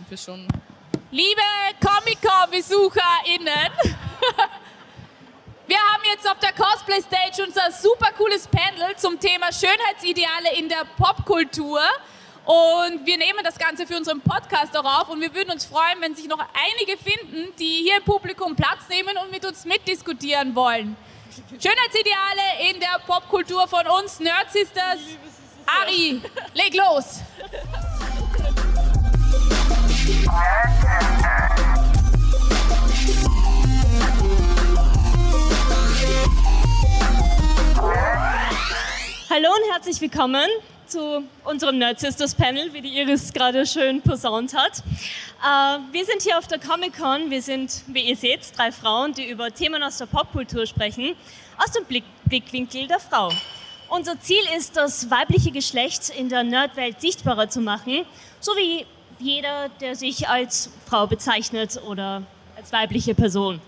sind wir schon. Liebe Comic-Con-BesucherInnen, wir haben jetzt auf der Cosplay-Stage unser super cooles Panel zum Thema Schönheitsideale in der Popkultur. Und wir nehmen das Ganze für unseren Podcast auch auf und wir würden uns freuen, wenn sich noch einige finden, die hier im Publikum Platz nehmen und mit uns mitdiskutieren wollen. Schönheitsideale in der Popkultur von uns, Nerd Sisters. Ari, leg los! Hallo und herzlich willkommen zu unserem Nerd Sisters Panel, wie die Iris gerade schön posaunt hat. Äh, wir sind hier auf der Comic Con. Wir sind, wie ihr seht, drei Frauen, die über Themen aus der Popkultur sprechen, aus dem Blick Blickwinkel der Frau. Unser Ziel ist, das weibliche Geschlecht in der Nerdwelt sichtbarer zu machen, so wie jeder, der sich als Frau bezeichnet oder als weibliche Person.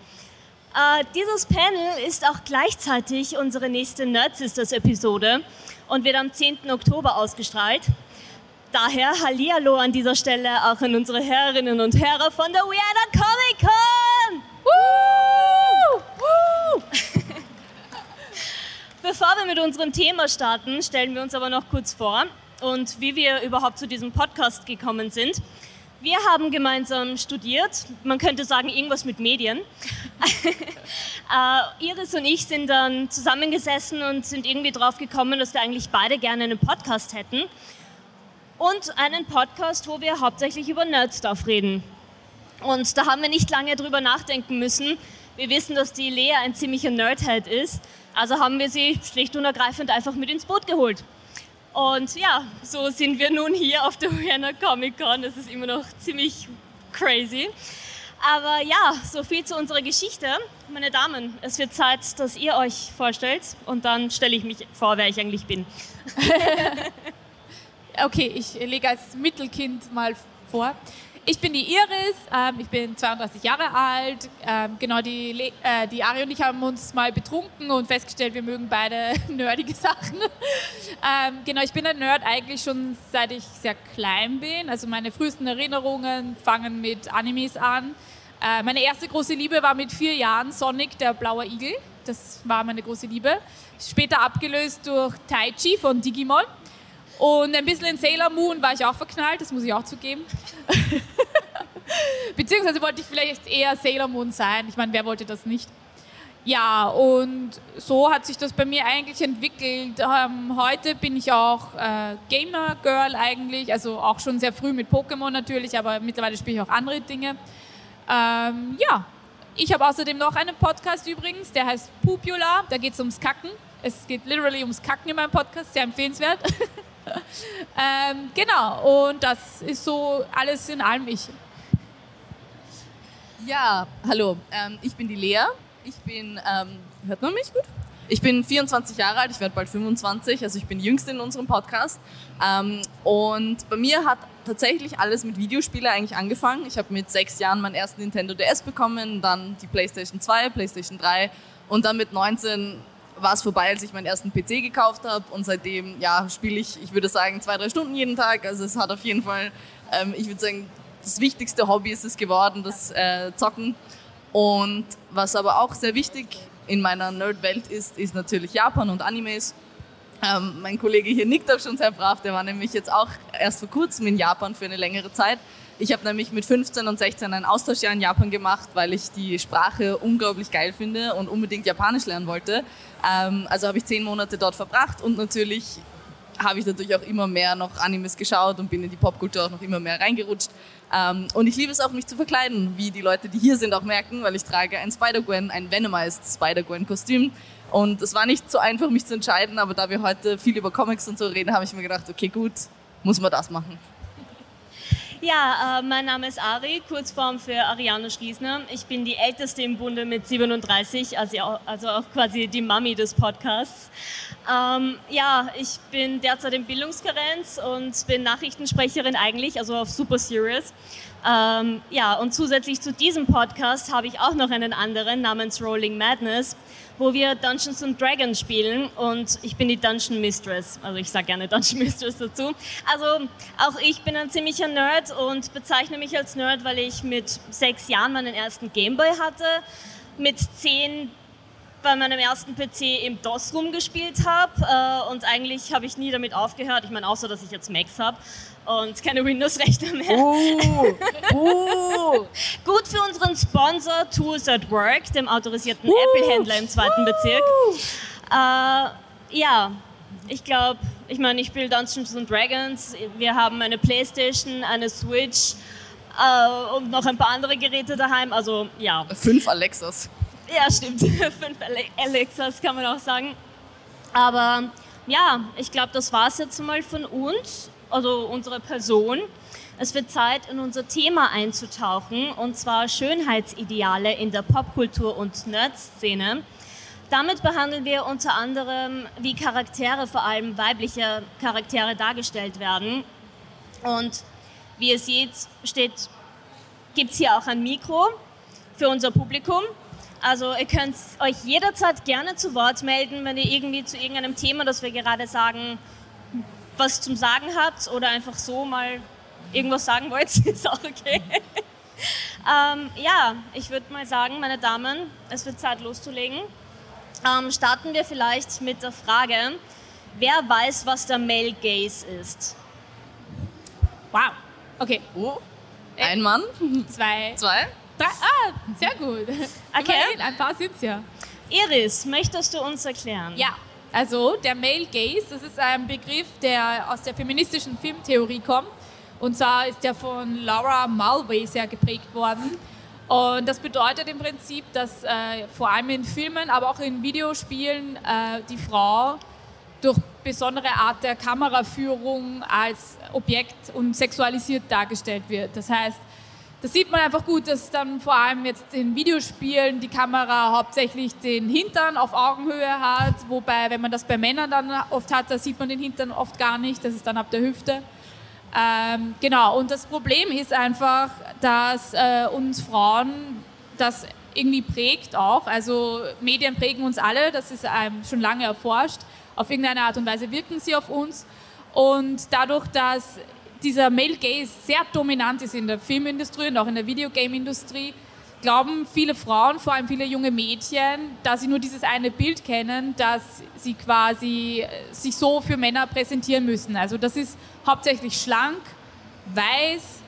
Äh, dieses Panel ist auch gleichzeitig unsere nächste Nerd Sisters Episode und wird am 10. Oktober ausgestrahlt. Daher Hallihallo an dieser Stelle auch an unsere Herrinnen und Herren von der We Are the Comic Con! Woo! Bevor wir mit unserem Thema starten, stellen wir uns aber noch kurz vor und wie wir überhaupt zu diesem Podcast gekommen sind. Wir haben gemeinsam studiert, man könnte sagen irgendwas mit Medien. äh, Iris und ich sind dann zusammengesessen und sind irgendwie drauf gekommen, dass wir eigentlich beide gerne einen Podcast hätten. Und einen Podcast, wo wir hauptsächlich über Nerdstuff reden. Und da haben wir nicht lange drüber nachdenken müssen. Wir wissen, dass die Lea ein ziemlicher Nerdhead ist. Also haben wir sie schlicht und ergreifend einfach mit ins Boot geholt. Und ja, so sind wir nun hier auf der Vienna Comic Con. Das ist immer noch ziemlich crazy. Aber ja, so viel zu unserer Geschichte. Meine Damen, es wird Zeit, dass ihr euch vorstellt und dann stelle ich mich vor, wer ich eigentlich bin. okay, ich lege als Mittelkind mal vor. Ich bin die Iris, ähm, ich bin 32 Jahre alt. Ähm, genau, die, äh, die Ari und ich haben uns mal betrunken und festgestellt, wir mögen beide nerdige Sachen. ähm, genau, ich bin ein Nerd eigentlich schon seit ich sehr klein bin. Also meine frühesten Erinnerungen fangen mit Animes an. Äh, meine erste große Liebe war mit vier Jahren Sonic, der blaue Igel. Das war meine große Liebe. Später abgelöst durch Tai Chi von Digimon. Und ein bisschen in Sailor Moon war ich auch verknallt, das muss ich auch zugeben. Beziehungsweise wollte ich vielleicht eher Sailor Moon sein. Ich meine, wer wollte das nicht? Ja, und so hat sich das bei mir eigentlich entwickelt. Ähm, heute bin ich auch äh, Gamer Girl eigentlich, also auch schon sehr früh mit Pokémon natürlich, aber mittlerweile spiele ich auch andere Dinge. Ähm, ja, ich habe außerdem noch einen Podcast übrigens, der heißt Pupula, da geht es ums Kacken. Es geht literally ums Kacken in meinem Podcast, sehr empfehlenswert. ähm, genau, und das ist so alles in allem ich. Ja, hallo, ähm, ich bin die Lea. Ich bin, ähm, hört man mich gut? Ich bin 24 Jahre alt, ich werde bald 25, also ich bin jüngste in unserem Podcast. Ähm, und bei mir hat tatsächlich alles mit Videospielen eigentlich angefangen. Ich habe mit sechs Jahren meinen ersten Nintendo DS bekommen, dann die PlayStation 2, PlayStation 3 und dann mit 19 war es vorbei, als ich meinen ersten PC gekauft habe und seitdem ja, spiele ich, ich würde sagen, zwei, drei Stunden jeden Tag. Also es hat auf jeden Fall, ähm, ich würde sagen, das wichtigste Hobby ist es geworden, das äh, Zocken. Und was aber auch sehr wichtig in meiner Nerd-Welt ist, ist natürlich Japan und Animes. Ähm, mein Kollege hier nickt auch schon sehr brav, der war nämlich jetzt auch erst vor kurzem in Japan für eine längere Zeit. Ich habe nämlich mit 15 und 16 ein Austauschjahr in Japan gemacht, weil ich die Sprache unglaublich geil finde und unbedingt Japanisch lernen wollte. Ähm, also habe ich zehn Monate dort verbracht und natürlich habe ich natürlich auch immer mehr noch Animes geschaut und bin in die Popkultur auch noch immer mehr reingerutscht. Ähm, und ich liebe es auch, mich zu verkleiden, wie die Leute, die hier sind, auch merken, weil ich trage ein Spider-Gwen, ein Venomized Spider-Gwen-Kostüm. Und es war nicht so einfach, mich zu entscheiden, aber da wir heute viel über Comics und so reden, habe ich mir gedacht, okay, gut, muss man das machen. Ja, äh, mein Name ist Ari, Kurzform für Ariane Schliesner. Ich bin die Älteste im Bunde mit 37, also auch, also auch quasi die Mami des Podcasts. Ähm, ja, ich bin derzeit in Bildungskarenz und bin Nachrichtensprecherin eigentlich, also auf Super Serious. Ähm, ja, und zusätzlich zu diesem Podcast habe ich auch noch einen anderen namens Rolling Madness, wo wir Dungeons and Dragons spielen und ich bin die Dungeon Mistress. Also ich sage gerne Dungeon Mistress dazu. Also auch ich bin ein ziemlicher Nerd und bezeichne mich als Nerd, weil ich mit sechs Jahren meinen ersten Gameboy hatte, mit zehn bei meinem ersten PC im DOS rumgespielt habe äh, und eigentlich habe ich nie damit aufgehört. Ich meine, außer dass ich jetzt Macs habe und keine Windows-Rechner mehr. Uh, uh. Gut für unseren Sponsor Tools at Work, dem autorisierten uh, Apple-Händler im zweiten Bezirk. Äh, ja, ich glaube, ich meine, ich spiele Dungeons and Dragons. Wir haben eine Playstation, eine Switch äh, und noch ein paar andere Geräte daheim. Also ja. Fünf Alexas. Ja, stimmt. Fünf Alexas kann man auch sagen. Aber ja, ich glaube, das war es jetzt mal von uns, also unsere Person. Es wird Zeit, in unser Thema einzutauchen, und zwar Schönheitsideale in der Popkultur und Nerd-Szene. Damit behandeln wir unter anderem, wie Charaktere, vor allem weibliche Charaktere, dargestellt werden. Und wie ihr seht, gibt es hier auch ein Mikro für unser Publikum. Also ihr könnt euch jederzeit gerne zu Wort melden, wenn ihr irgendwie zu irgendeinem Thema, das wir gerade sagen, was zum Sagen habt oder einfach so mal irgendwas sagen wollt, ist auch okay. ähm, ja, ich würde mal sagen, meine Damen, es wird Zeit loszulegen. Ähm, starten wir vielleicht mit der Frage, wer weiß, was der Male Gaze ist? Wow, okay. Oh, ein Mann, Zwei. zwei. Drei. Ah, sehr gut. Okay. Immerhin, ein paar sind es ja. Iris, möchtest du uns erklären? Ja, also der Male Gaze, das ist ein Begriff, der aus der feministischen Filmtheorie kommt. Und zwar ist der von Laura Mulvey sehr geprägt worden. Und das bedeutet im Prinzip, dass äh, vor allem in Filmen, aber auch in Videospielen äh, die Frau durch besondere Art der Kameraführung als Objekt und sexualisiert dargestellt wird. Das heißt, das sieht man einfach gut, dass dann vor allem jetzt in Videospielen die Kamera hauptsächlich den Hintern auf Augenhöhe hat, wobei, wenn man das bei Männern dann oft hat, da sieht man den Hintern oft gar nicht, das ist dann ab der Hüfte. Ähm, genau, und das Problem ist einfach, dass äh, uns Frauen das irgendwie prägt auch. Also Medien prägen uns alle, das ist ähm, schon lange erforscht. Auf irgendeine Art und Weise wirken sie auf uns. Und dadurch, dass dieser Male Gaze sehr dominant ist in der Filmindustrie und auch in der Videogame-Industrie, glauben viele Frauen, vor allem viele junge Mädchen, dass sie nur dieses eine Bild kennen, dass sie quasi äh, sich so für Männer präsentieren müssen. Also das ist hauptsächlich schlank, weiß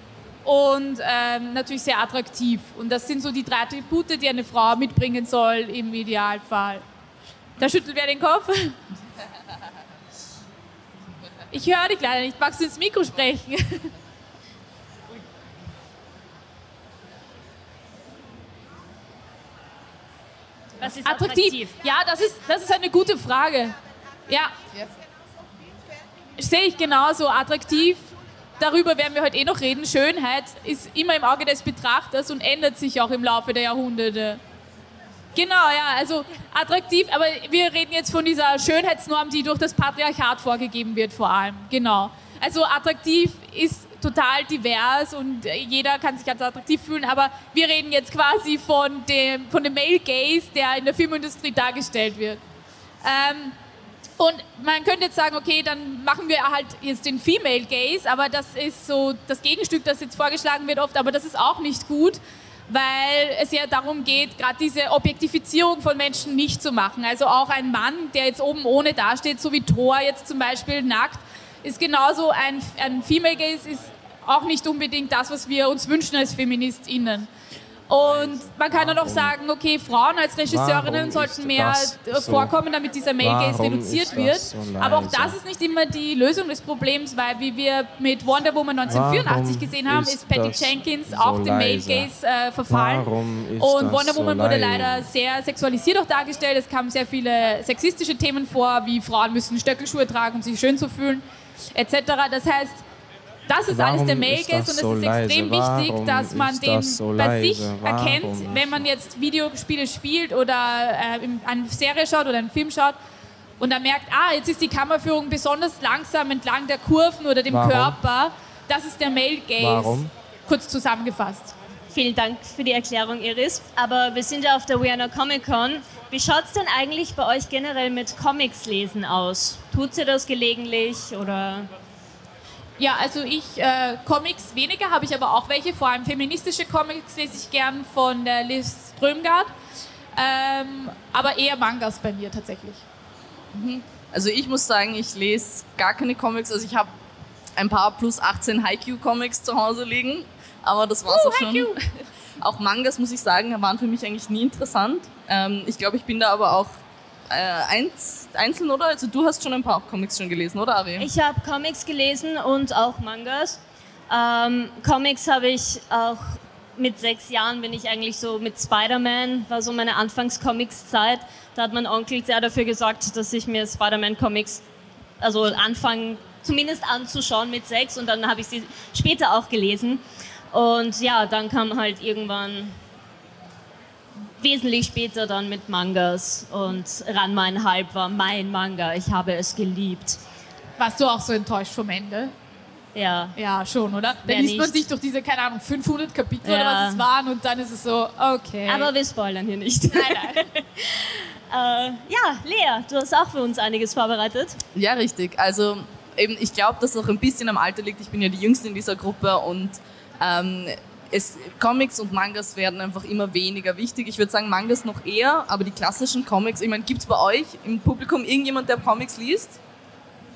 und ähm, natürlich sehr attraktiv. Und das sind so die drei Attribute, die eine Frau mitbringen soll im Idealfall. Da schüttelt wer den Kopf. Ich höre dich leider nicht. Magst du ins Mikro sprechen? Was ist Attraktiv. attraktiv? Ja, das ist, das ist eine gute Frage. Ja. Sehe ich genauso. Attraktiv. Darüber werden wir heute eh noch reden. Schönheit ist immer im Auge des Betrachters und ändert sich auch im Laufe der Jahrhunderte. Genau, ja, also attraktiv, aber wir reden jetzt von dieser Schönheitsnorm, die durch das Patriarchat vorgegeben wird, vor allem. Genau. Also attraktiv ist total divers und jeder kann sich als attraktiv fühlen, aber wir reden jetzt quasi von dem, von dem Male Gaze, der in der Filmindustrie dargestellt wird. Ähm, und man könnte jetzt sagen, okay, dann machen wir halt jetzt den Female Gaze, aber das ist so das Gegenstück, das jetzt vorgeschlagen wird oft, aber das ist auch nicht gut, weil es ja darum geht, gerade diese Objektifizierung von Menschen nicht zu machen. Also auch ein Mann, der jetzt oben ohne dasteht, so wie Thor jetzt zum Beispiel nackt, ist genauso ein, ein Female Gaze, ist auch nicht unbedingt das, was wir uns wünschen als FeministInnen. Und man kann dann auch sagen, okay, Frauen als Regisseurinnen sollten mehr so? vorkommen, damit dieser Male Gaze reduziert wird. so Aber auch das ist nicht immer die Lösung des Problems, weil wie wir mit Wonder Woman 1984 Warum gesehen haben, ist Patty Jenkins so auch dem Male? Gaze äh, verfallen. Und Wonder so Woman wurde leise? leider sehr sexualisiert auch dargestellt. Es kamen sehr viele sexistische Themen vor, wie Frauen müssen Stöckelschuhe tragen, um sich schön zu fühlen, etc. Das heißt, das ist alles Warum der Male ist und es so ist leise? extrem wichtig, Warum dass man den das so bei sich leise? erkennt, Warum wenn man jetzt Videospiele spielt oder äh, in eine Serie schaut oder einen Film schaut und dann merkt, ah, jetzt ist die Kammerführung besonders langsam entlang der Kurven oder dem Warum? Körper. Das ist der Male Gaze. Warum? Kurz zusammengefasst. Vielen Dank für die Erklärung, Iris. Aber wir sind ja auf der Vienna Comic Con. Wie schaut es denn eigentlich bei euch generell mit Comics lesen aus? Tut ihr das gelegentlich oder? Ja, also ich äh, Comics weniger, habe ich aber auch welche. Vor allem feministische Comics lese ich gern von der Liz Strömgard. Ähm, aber eher Mangas bei mir tatsächlich. Also ich muss sagen, ich lese gar keine Comics. Also ich habe ein paar plus 18 Haikyuu-Comics zu Hause liegen, aber das war's Uh, auch schon. Auch Mangas, muss ich sagen, waren für mich eigentlich nie interessant. Ähm, ich glaube, ich bin da aber auch äh, eins, einzeln, oder? Also du hast schon ein paar Comics schon gelesen, oder Ari? Ich habe Comics gelesen und auch Mangas. Ähm, Comics habe ich auch mit sechs Jahren bin ich eigentlich so mit Spider-Man, war so meine Anfangs-Comics-Zeit. Da hat mein Onkel sehr dafür gesorgt, dass ich mir Spider-Man-Comics also anfangen, zumindest anzuschauen mit sechs und dann habe ich sie später auch gelesen. Und ja, dann kam halt irgendwann wesentlich später dann mit Mangas und Ranma ein Halb war mein Manga. Ich habe es geliebt. Warst du auch so enttäuscht vom Ende? Ja. Ja, schon, oder? Da liest man sich durch diese, keine Ahnung, 500 Kapitel oder Ja. was es waren und dann ist es so, okay. Aber wir spoilern hier nicht. nein, nein. Äh, ja, Lea, du hast auch für uns einiges vorbereitet. Ja, richtig. Also eben, ich glaube, dass es auch ein bisschen am Alter liegt. Ich bin ja die Jüngste in dieser Gruppe und ähm, es, Comics und Mangas werden einfach immer weniger wichtig. Ich würde sagen, Mangas noch eher, aber die klassischen Comics, ich meine, gibt es bei euch im Publikum irgendjemand, der Comics liest?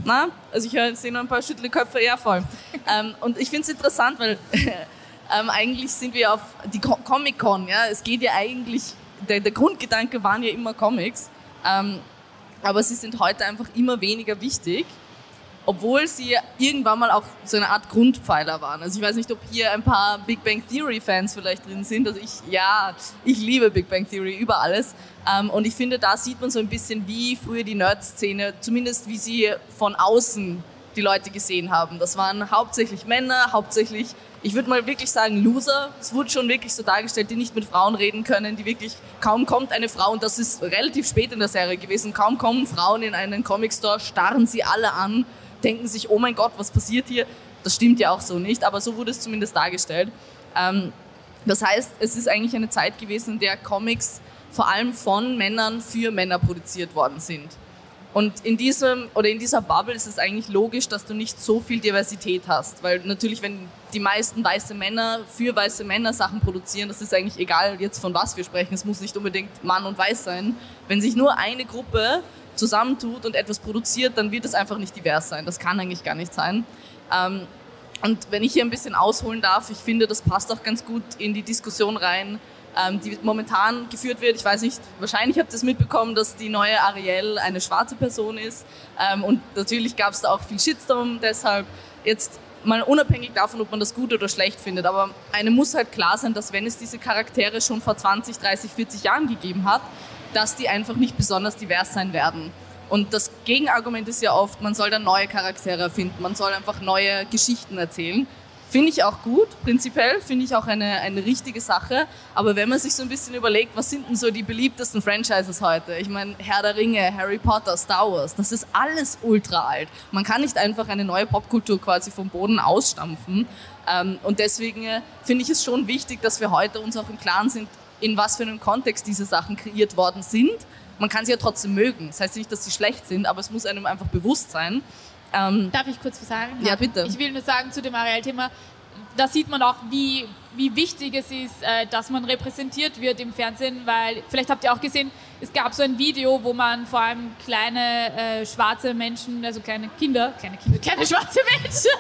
Na? Also ich sehe noch ein paar schüttle Köpfe, ja voll. ähm, und ich finde es interessant, weil ähm, eigentlich sind wir auf die Co Comic-Con, ja, es geht ja eigentlich, der, der Grundgedanke waren ja immer Comics, ähm, aber sie sind heute einfach immer weniger wichtig, obwohl sie irgendwann mal auch so eine Art Grundpfeiler waren. Also ich weiß nicht, ob hier ein paar Big Bang Theory Fans vielleicht drin sind. Also ich, ja, ich liebe Big Bang Theory über alles. Ähm, und ich finde, da sieht man so ein bisschen, wie früher die Nerd-Szene, zumindest wie sie von außen die Leute gesehen haben. Das waren hauptsächlich Männer, hauptsächlich, ich würde mal wirklich sagen, Loser. Es wurde schon wirklich so dargestellt, die nicht mit Frauen reden können, die wirklich, kaum kommt eine Frau, und das ist relativ spät in der Serie gewesen, kaum kommen Frauen in einen Comic-Store, starren sie alle an, denken sich, oh mein Gott, was passiert hier? Das stimmt ja auch so nicht, aber so wurde es zumindest dargestellt. Ähm, das heißt, es ist eigentlich eine Zeit gewesen, in der Comics vor allem von Männern für Männer produziert worden sind. Und in diesem oder in dieser Bubble ist es eigentlich logisch, dass du nicht so viel Diversität hast, weil natürlich, wenn die meisten weiße Männer für weiße Männer Sachen produzieren, das ist eigentlich egal jetzt von was wir sprechen. Es muss nicht unbedingt Mann und Weiß sein. Wenn sich nur eine Gruppe zusammentut und etwas produziert, dann wird es einfach nicht divers sein. Das kann eigentlich gar nicht sein. Ähm, und wenn ich hier ein bisschen ausholen darf, ich finde, das passt auch ganz gut in die Diskussion rein, ähm, die momentan geführt wird. Ich weiß nicht, wahrscheinlich habt ihr es mitbekommen, dass die neue Ariel eine schwarze Person ist. Ähm, und natürlich gab es da auch viel Shitstorm deshalb. Jetzt mal unabhängig davon, ob man das gut oder schlecht findet, aber einem muss halt klar sein, dass wenn es diese Charaktere schon vor 20, 30, 40 Jahren gegeben hat, dass die einfach nicht besonders divers sein werden. Und das Gegenargument ist ja oft, man soll dann neue Charaktere erfinden, man soll einfach neue Geschichten erzählen. Finde ich auch gut, prinzipiell, finde ich auch eine, eine richtige Sache. Aber wenn man sich so ein bisschen überlegt, was sind denn so die beliebtesten Franchises heute? Ich meine, Herr der Ringe, Harry Potter, Star Wars, das ist alles ultra alt. Man kann nicht einfach eine neue Popkultur quasi vom Boden ausstampfen. Ähm, und deswegen äh, finde ich es schon wichtig, dass wir heute uns auch im Klaren sind, in was für einem Kontext diese Sachen kreiert worden sind. Man kann sie ja trotzdem mögen. Das heißt nicht, dass sie schlecht sind, aber es muss einem einfach bewusst sein. Ähm, Darf ich kurz was sagen? Ja, bitte. Ich will nur sagen zu dem Ariel-Thema, da sieht man auch, wie, wie wichtig es ist, äh, dass man repräsentiert wird im Fernsehen, weil vielleicht habt ihr auch gesehen, es gab so ein Video, wo man vor allem kleine äh, schwarze Menschen, also kleine Kinder, kleine Kinder, kleine schwarze Menschen,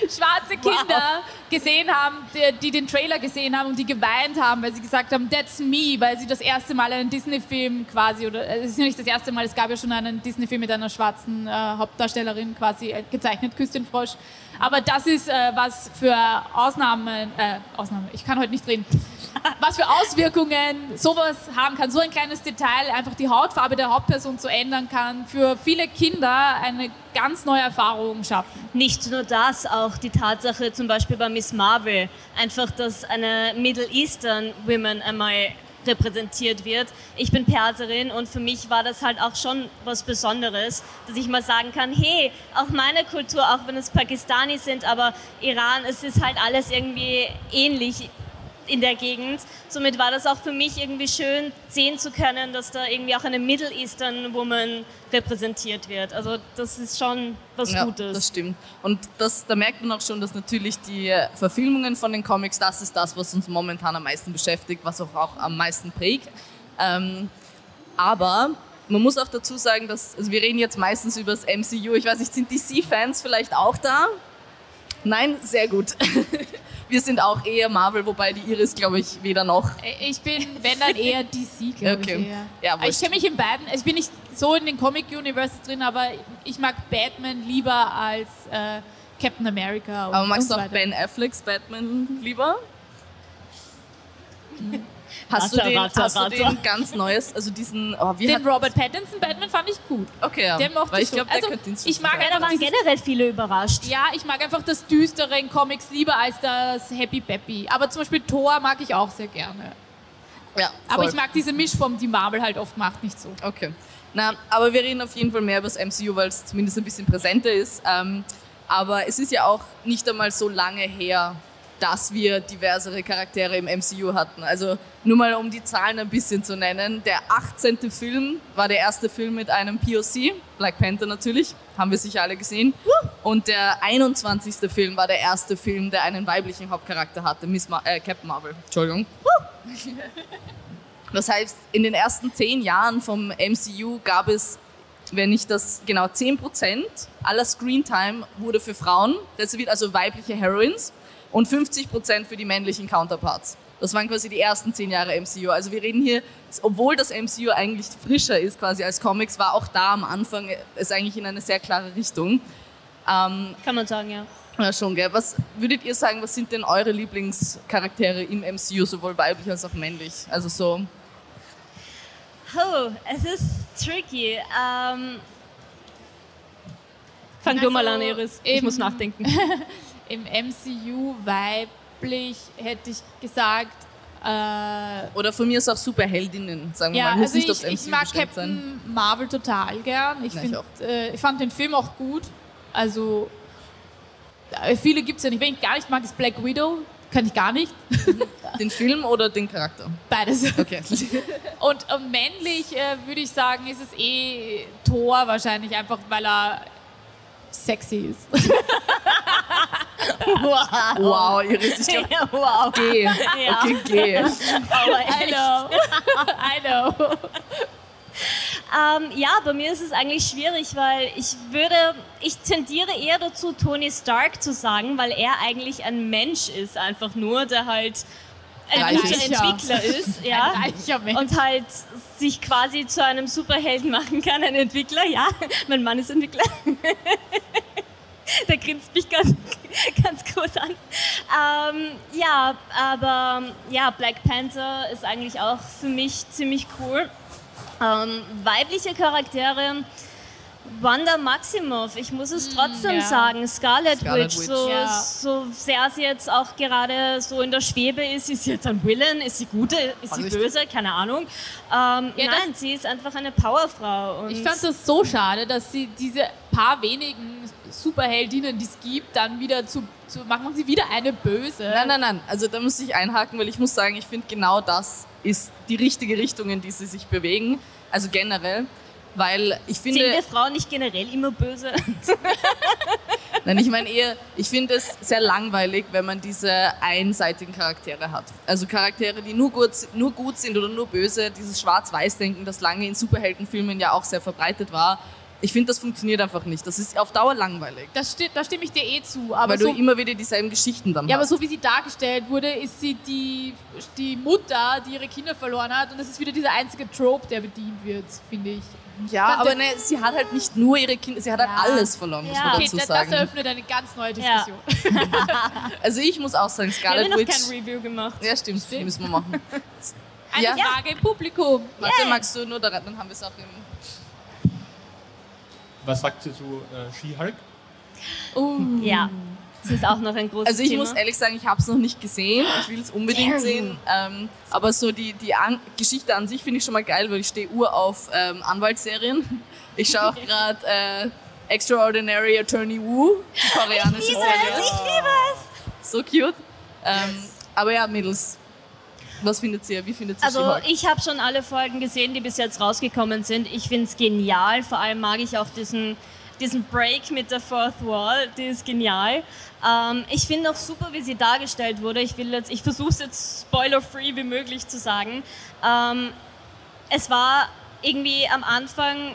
schwarze Kinder gesehen haben, die, die den Trailer gesehen haben und die geweint haben, weil sie gesagt haben, that's me, weil sie das erste Mal einen Disney-Film quasi, oder äh, es ist ja nicht das erste Mal, es gab ja schon einen Disney-Film mit einer schwarzen äh, Hauptdarstellerin quasi äh, gezeichnet, Küstin Frosch. Aber das ist äh, was für Ausnahmen, äh, Ausnahme, ich kann heute nicht reden, was für Auswirkungen sowas haben kann, so ein kleines Detail, einfach die Hautfarbe der Hauptperson zu ändern kann, für viele Kinder eine ganz neue Erfahrung schaffen. Nicht nur das, auch die Tatsache zum Beispiel bei Miss Marvel, einfach, dass eine Middle Eastern Woman einmal repräsentiert wird. Ich bin Perserin und für mich war das halt auch schon was Besonderes, dass ich mal sagen kann, hey, auch meine Kultur, auch wenn es Pakistani sind, aber Iran, es ist halt alles irgendwie ähnlich in der Gegend. Somit war das auch für mich irgendwie schön sehen zu können, dass da irgendwie auch eine Middle Eastern Woman repräsentiert wird. Also das ist schon was ja, Gutes. Das stimmt. Und das, da merkt man auch schon, dass natürlich die Verfilmungen von den Comics, das ist das, was uns momentan am meisten beschäftigt, was auch, auch am meisten prägt. Ähm, aber man muss auch dazu sagen, dass also wir reden jetzt meistens über das MCU. Ich weiß nicht, sind DC-Fans vielleicht auch da? Nein, sehr gut. Wir sind auch eher Marvel, wobei die Iris, glaube ich, weder noch. Ich bin, wenn dann eher DC, glaube Okay. ich. Eher. Ja, ich kenne mich in beiden, ich bin nicht so in den Comic-Universes drin, aber ich mag Batman lieber als äh, Captain America. Aber magst du auch weiter. Ben Afflecks Batman lieber? Hast, Ratter, du den, Ratter, hast du Ratter. den ganz neues, also diesen, oh, wie Den hat, Robert Pattinson Batman fand ich gut. okay, ja. Den mochte Weil ich ich glaube, schon. der Also, ich mag ja, da einfach waren generell viele überrascht. Ja, ich mag einfach das Düstere in Comics lieber als das Happy Peppy. Aber zum Beispiel Thor mag ich auch sehr gerne. ja, Aber ich mag diese Mischform, die Marvel halt oft macht, nicht so. Okay. Na, aber wir reden auf jeden Fall mehr über das MCU, weil es zumindest ein bisschen präsenter ist. Ähm, aber es ist ja auch nicht einmal so lange her, dass wir diversere Charaktere im MCU hatten. Also nur mal um die Zahlen ein bisschen zu nennen. Der 18. Film war der erste Film mit einem POC, Black Panther natürlich, haben wir sicher alle gesehen. Und der 21. Film war der erste Film, der einen weiblichen Hauptcharakter hatte, Miss Ma äh, Captain Marvel. Entschuldigung. Das heißt, in den ersten zehn Jahren vom MCU gab es, wenn nicht das genau 10% aller Screentime wurde für Frauen, das wird also weibliche Heroines, und 50% für die männlichen Counterparts. Das waren quasi die ersten zehn Jahre MCU. Also wir reden hier, obwohl das MCU eigentlich frischer ist quasi als Comics, war auch da am Anfang es eigentlich in eine sehr klare Richtung. Ähm, Kann man sagen, ja. ja, schon, gell. Was würdet ihr sagen, was sind denn eure Lieblingscharaktere im MCU, sowohl weiblich als auch männlich? Also so, Oh, es ist tricky. Ähm, fang du Also, mal an, Iris. Ich muss nachdenken. Im MCU weiblich hätte ich gesagt, äh, Oder von mir ist auch Superheldinnen, sagen wir ja, mal. Muss also nicht ich, ich mag Captain sein. Marvel total gern. Ich, ich find, auch. äh, ich fand den Film auch gut. Also äh, viele gibt es ja nicht. Wenn ich gar nicht mag, ist Black Widow. Kann ich gar nicht. Den Film oder den Charakter? Beides. Okay. Und, und männlich äh, würde ich sagen, ist es eh Thor wahrscheinlich einfach, weil er sexy ist. wow. Wow, Iris, ich glaube, wow. geh. Ja. Okay, geh. Aber I know. I know. Ähm, ja, bei mir ist es eigentlich schwierig, weil ich würde, ich tendiere eher dazu, Tony Stark zu sagen, weil er eigentlich ein Mensch ist, einfach nur, der halt ein Reich guter. Entwickler ist, ja. Ein reicher Mensch. Und halt sich quasi zu einem Superhelden machen kann, ein Entwickler, ja. Mein Mann ist Entwickler. Der grinst mich ganz, ganz groß an. Ähm, ja, aber ja, Black Panther ist eigentlich auch für mich ziemlich cool. Ähm, weibliche Charaktere, Wanda Maximoff, ich muss es trotzdem ja. sagen, Scarlet, Scarlet Witch, Witch. So, Ja. so sehr sie jetzt auch gerade so in der Schwebe ist, ist sie jetzt ein Villain, ist sie gute, ist sie Also böse, keine Ahnung. Ähm, Ja, nein, sie ist einfach eine Powerfrau. Und Ich fand das so schade, dass sie diese paar wenigen Superheldinnen, die es gibt, dann wieder zu, zu machen sie wieder eine böse. Nein, nein, nein. Also da muss ich einhaken, weil ich muss sagen, ich finde genau das ist die richtige Richtung, in die sie sich bewegen. Also generell. Weil ich sind finde. wir Frauen nicht generell immer böse? Nein, ich meine eher, ich finde es sehr langweilig, wenn man diese einseitigen Charaktere hat. Also Charaktere, die nur gut, nur gut sind oder nur böse, dieses Schwarz-Weiß-Denken, das lange in Superheldenfilmen ja auch sehr verbreitet war. Ich finde, das funktioniert einfach nicht. Das ist auf Dauer langweilig. Das sti da stimme ich dir eh zu. Aber weil so, du immer wieder dieselben Geschichten dann ja, aber hast. so wie sie dargestellt wurde, ist sie die, die Mutter, die ihre Kinder verloren hat. Und das ist wieder dieser einzige Trope, der bedient wird, finde ich. ja, fand aber ne, sie hat halt nicht nur ihre Kinder, sie hat Ja. halt alles verloren, muss Ja. man Okay, dazu da- das eröffnet eine ganz neue Ja. Diskussion. Also ich muss auch sagen, Wir haben ja Scarlet noch Witch... kein Review gemacht. Ja, stimmt, Stimmt. müssen wir machen. Eine Ja. Frage im Publikum. Warte, magst du nur daran, dann haben wir es auch im... Was sagt sie zu äh, She-Hulk? Uh. Ja. Das ist auch noch ein großes Also ich Thema. muss ehrlich sagen, ich habe es noch nicht gesehen. Ich will es unbedingt Damn. sehen. Ähm, aber so die, die an Geschichte an sich finde ich schon mal geil, weil ich stehe ur auf ähm, Anwaltsserien. Ich schaue auch gerade äh, Extraordinary Attorney Woo, die koreanische liebe Serie. es, ich liebe es. So cute. Ähm, aber ja, Mädels, was findet ihr? Wie findet ihr Also She-Hulk? ich habe schon alle Folgen gesehen, die bis jetzt rausgekommen sind. Ich finde es genial. Vor allem mag ich auch diesen, diesen Break mit der Fourth Wall. Die ist genial. Ähm, ich finde auch super, wie sie dargestellt wurde. Ich will jetzt, ich versuche es jetzt spoiler-free wie möglich zu sagen. Ähm, es war irgendwie am Anfang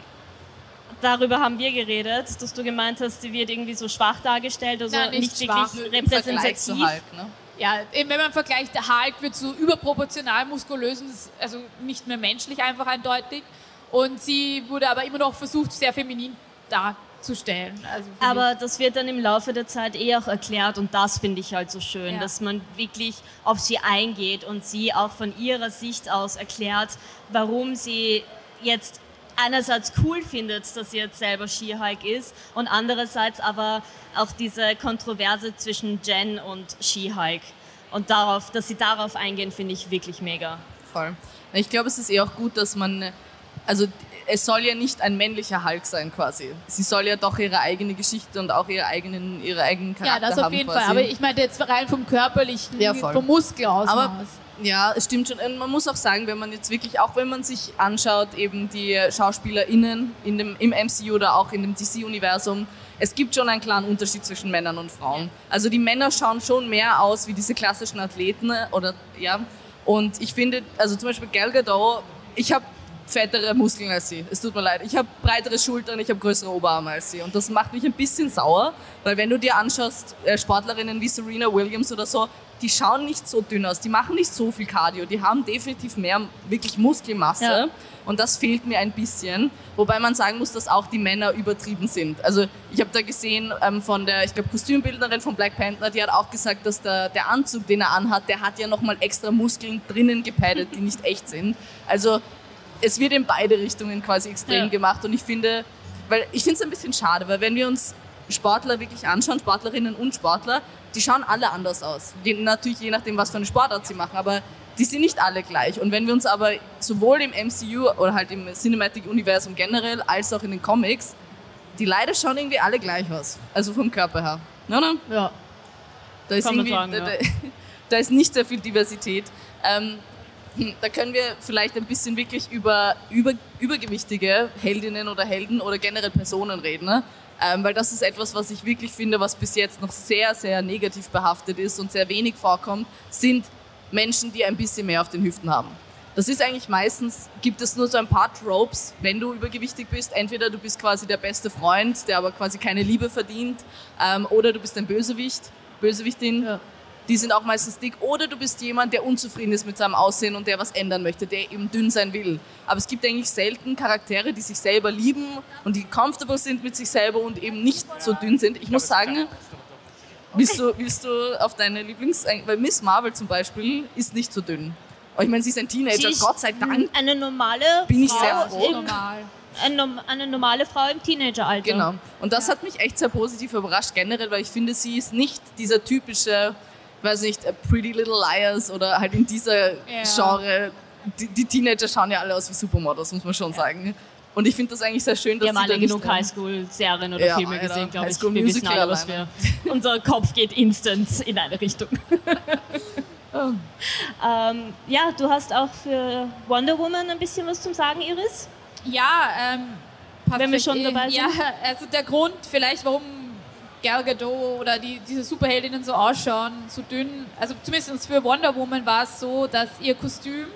Darüber haben wir geredet, dass du gemeint hast, sie wird irgendwie so schwach dargestellt, also Nein, nicht nicht, schwach. wirklich repräsentativ. Hulk, ne? Ja, eben wenn man vergleicht, der Hulk wird so überproportional muskulös also nicht mehr menschlich einfach eindeutig. Und sie wurde aber immer noch versucht, sehr feminin darzustellen. Also Aber das wird dann im Laufe der Zeit eh auch erklärt und das finde ich halt so schön, Ja. dass man wirklich auf sie eingeht und sie auch von ihrer Sicht aus erklärt, warum sie jetzt einerseits cool findet, dass sie jetzt selber She-Hulk ist und andererseits aber auch diese Kontroverse zwischen Jen und She-Hulk. Und darauf, dass sie darauf eingehen, finde ich wirklich mega. Voll. Ich glaube, es ist eh auch gut, dass man, also es soll ja nicht ein männlicher Hulk sein quasi. Sie soll ja doch ihre eigene Geschichte und auch ihre eigenen, ihre eigenen ich. Ja, Charakter das auf haben jeden quasi. Fall. Aber ich meinte jetzt rein vom körperlichen, Ja, vom Muskelausmaß. Aber ja, es stimmt schon. Und man muss auch sagen, wenn man jetzt wirklich, auch wenn man sich anschaut, eben die SchauspielerInnen in dem, im MCU oder auch in dem DC-Universum, es gibt schon einen klaren Unterschied zwischen Männern und Frauen. Also die Männer schauen schon mehr aus wie diese klassischen Athleten oder ja. Und ich finde, also zum Beispiel Gal Gadot, ich habe fettere Muskeln als sie. Es tut mir leid. Ich habe breitere Schultern, ich habe größere Oberarme als sie. Und das macht mich ein bisschen sauer, weil wenn du dir anschaust, äh, Sportlerinnen wie Serena Williams oder so, die schauen nicht so dünn aus, die machen nicht so viel Cardio, die haben definitiv mehr wirklich Muskelmasse. Ja. Und das fehlt mir ein bisschen. Wobei man sagen muss, dass auch die Männer übertrieben sind. Also ich habe da gesehen ähm, von der, ich glaube, Kostümbildnerin von Black Panther, die hat auch gesagt, dass der, der Anzug, den er anhat, der hat ja nochmal extra Muskeln drinnen gepaddet, die nicht echt sind. Also es wird in beide Richtungen quasi extrem Ja. gemacht. Und ich finde, weil ich finde es ein bisschen schade, weil wenn wir uns Sportler wirklich anschauen, Sportlerinnen und Sportler, die schauen alle anders aus. Die, natürlich je nachdem, was für eine Sportart sie machen, aber die sind nicht alle gleich. Und wenn wir uns aber sowohl im MCU oder halt im Cinematic-Universum generell als auch in den Comics, die leider schauen irgendwie alle gleich aus. Also vom Körper her. Ne, ne? Ja. Da ist, Kann irgendwie, sagen, da, ja. da, da ist nicht sehr viel Diversität. Ähm, hm, da können wir vielleicht ein bisschen wirklich über, über übergewichtige Heldinnen oder Helden oder generell Personen reden. Ne? Ähm, weil das ist etwas, was ich wirklich finde, was bis jetzt noch sehr, sehr negativ behaftet ist und sehr wenig vorkommt, sind Menschen, die ein bisschen mehr auf den Hüften haben. Das ist eigentlich meistens, gibt es nur so ein paar Tropes, wenn du übergewichtig bist. Entweder du bist quasi der beste Freund, der aber quasi keine Liebe verdient, ähm, oder du bist ein Bösewicht, Bösewichtin. Ja. Die sind auch meistens dick. Oder du bist jemand, der unzufrieden ist mit seinem Aussehen und der was ändern möchte, der eben dünn sein will. Aber es gibt eigentlich selten Charaktere, die sich selber lieben und die comfortable sind mit sich selber und eben nicht so dünn sind. Ich muss sagen, willst du, willst du auf deine Lieblings... Weil Miss Marvel zum Beispiel ist nicht so dünn. Aber ich meine, sie ist ein Teenager, ist Gott sei Dank. Eine normale Bin ich Frau sehr froh. normal. Eine, norm- eine normale Frau im Teenageralter. Genau. Und das hat mich echt sehr positiv überrascht generell, weil ich finde, sie ist nicht dieser typische, weiß nicht, äh, Pretty Little Liars oder halt in dieser Ja. Genre. Die, die Teenager schauen ja alle aus wie Supermodels, muss man schon sagen. Und ich finde das eigentlich sehr schön, dass Wir haben alle genug Highschool-Serien oder Ja, Filme Alter, gesehen, glaube ich. High School Wir wissen Musical alle, was wir. Unser Kopf geht instant in eine Richtung. Oh. ähm, ja, du hast auch für Wonder Woman ein bisschen was zum Sagen, Iris? Ja, ähm, passt Wenn wir schon eh- dabei sind. Ja, also der Grund vielleicht, warum Gal Gadot oder die, diese Superheldinnen so ausschauen, so dünn, also zumindest für Wonder Woman war es so, dass ihr Kostüm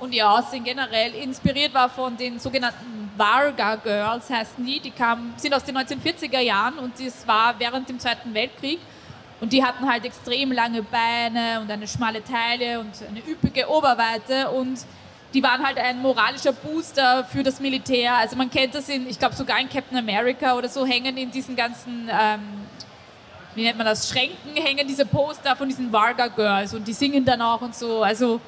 und ihr Aussehen generell inspiriert war von den sogenannten Varga Girls, heißen die. Die kamen, sind aus den 1940er Jahren und das war während dem Zweiten Weltkrieg. Und die hatten halt extrem lange Beine und eine schmale Taille und eine üppige Oberweite und die waren halt ein moralischer Booster für das Militär. Also man kennt das in, ich glaube sogar in Captain America oder so, hängen in diesen ganzen, ähm, wie nennt man das, Schränken, hängen diese Poster von diesen Varga Girls und die singen dann auch und so. Also